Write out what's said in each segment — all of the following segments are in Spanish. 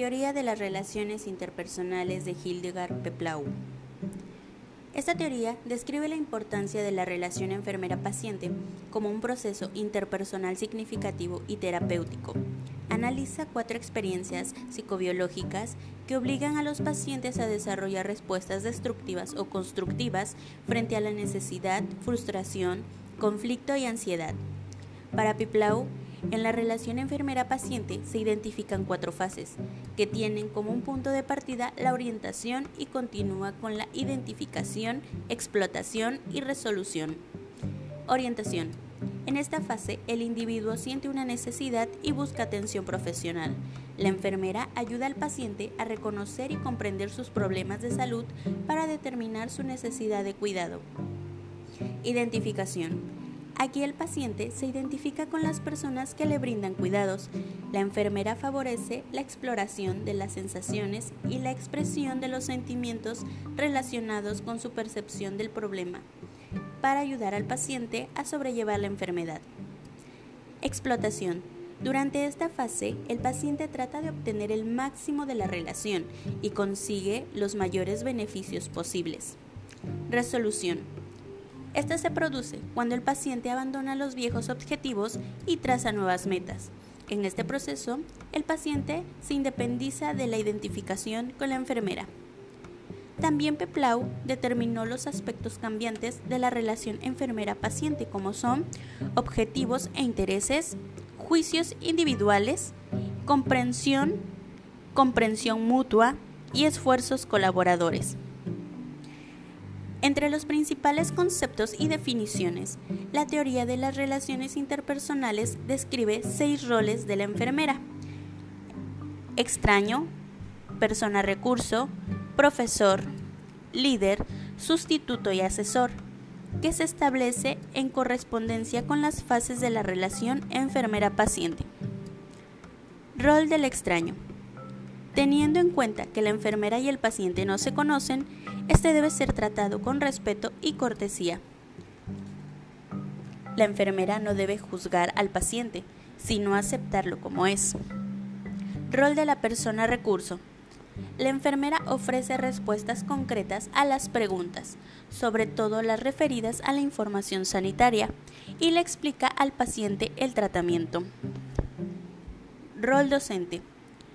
Teoría de las relaciones interpersonales de Hildegard Peplau. Esta teoría describe la importancia de la relación enfermera-paciente como un proceso interpersonal significativo y terapéutico. Analiza cuatro experiencias psicobiológicas que obligan a los pacientes a desarrollar respuestas destructivas o constructivas frente a la necesidad, frustración, conflicto y ansiedad. Para Peplau, en la relación enfermera-paciente se identifican cuatro fases, que tienen como un punto de partida la orientación y continúa con la identificación, explotación y resolución. Orientación. En esta fase, el individuo siente una necesidad y busca atención profesional. La enfermera ayuda al paciente a reconocer y comprender sus problemas de salud para determinar su necesidad de cuidado. Identificación. Aquí el paciente se identifica con las personas que le brindan cuidados. La enfermera favorece la exploración de las sensaciones y la expresión de los sentimientos relacionados con su percepción del problema para ayudar al paciente a sobrellevar la enfermedad. Explotación. Durante esta fase, el paciente trata de obtener el máximo de la relación y consigue los mayores beneficios posibles. Resolución. Esta se produce cuando el paciente abandona los viejos objetivos y traza nuevas metas. En este proceso, el paciente se independiza de la identificación con la enfermera. También Peplau determinó los aspectos cambiantes de la relación enfermera-paciente como son objetivos e intereses, juicios individuales, comprensión, comprensión mutua y esfuerzos colaboradores. Entre los principales conceptos y definiciones, la teoría de las relaciones interpersonales describe seis roles de la enfermera. Extraño, persona recurso, profesor, líder, sustituto y asesor, que se establece en correspondencia con las fases de la relación enfermera-paciente. Rol del extraño. Teniendo en cuenta que la enfermera y el paciente no se conocen, este debe ser tratado con respeto y cortesía. La enfermera no debe juzgar al paciente, sino aceptarlo como es. Rol de la persona recurso. La enfermera ofrece respuestas concretas a las preguntas, sobre todo las referidas a la información sanitaria, y le explica al paciente el tratamiento. Rol docente.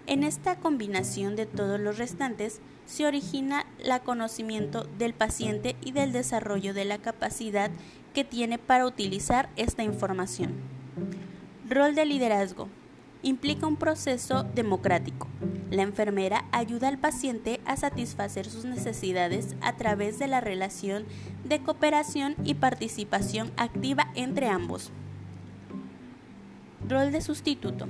En esta combinación de todos los restantes se origina el conocimiento del paciente y del desarrollo de la capacidad que tiene para utilizar esta información. Rol de liderazgo. Implica un proceso democrático. La enfermera ayuda al paciente a satisfacer sus necesidades a través de la relación de cooperación y participación activa entre ambos. Rol de sustituto.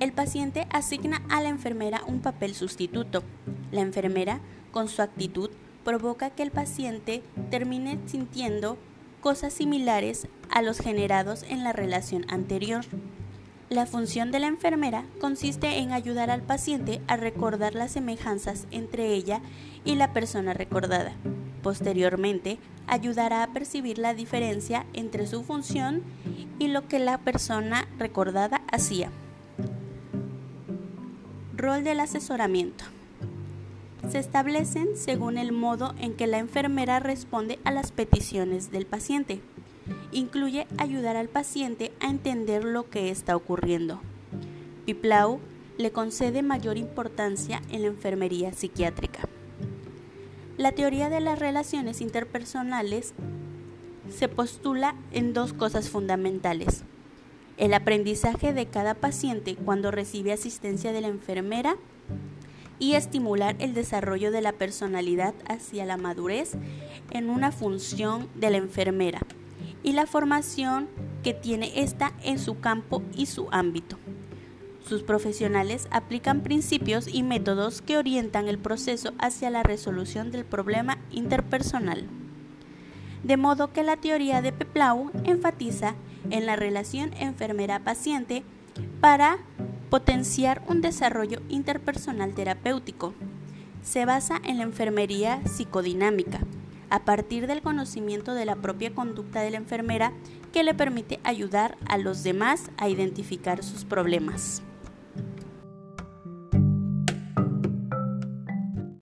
El paciente asigna a la enfermera un papel sustituto. La enfermera, con su actitud, provoca que el paciente termine sintiendo cosas similares a los generados en la relación anterior. La función de la enfermera consiste en ayudar al paciente a recordar las semejanzas entre ella y la persona recordada. Posteriormente, ayudará a percibir la diferencia entre su función y lo que la persona recordada hacía. Rol del asesoramiento. Se establecen según el modo en que la enfermera responde a las peticiones del paciente. Incluye ayudar al paciente a entender lo que está ocurriendo. Piplau le concede mayor importancia en la enfermería psiquiátrica. La teoría de las relaciones interpersonales se postula en dos cosas fundamentales el aprendizaje de cada paciente cuando recibe asistencia de la enfermera y estimular el desarrollo de la personalidad hacia la madurez en una función de la enfermera y la formación que tiene ésta en su campo y su ámbito. Sus profesionales aplican principios y métodos que orientan el proceso hacia la resolución del problema interpersonal. De modo que la teoría de Peplau enfatiza en la relación enfermera-paciente para potenciar un desarrollo interpersonal terapéutico. Se basa en la enfermería psicodinámica, a partir del conocimiento de la propia conducta de la enfermera que le permite ayudar a los demás a identificar sus problemas.